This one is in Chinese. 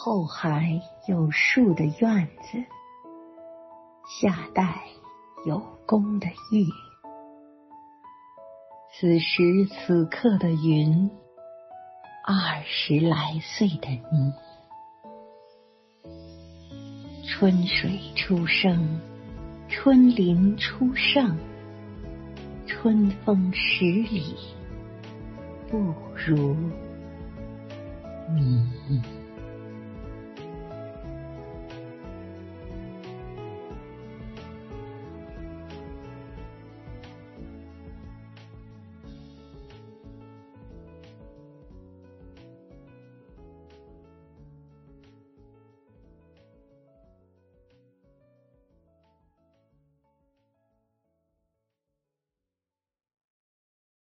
后海有树的院子，夏代有宫的玉。此时此刻的云，二十来岁的你，春水初生，春林初盛，春风十里，不如你。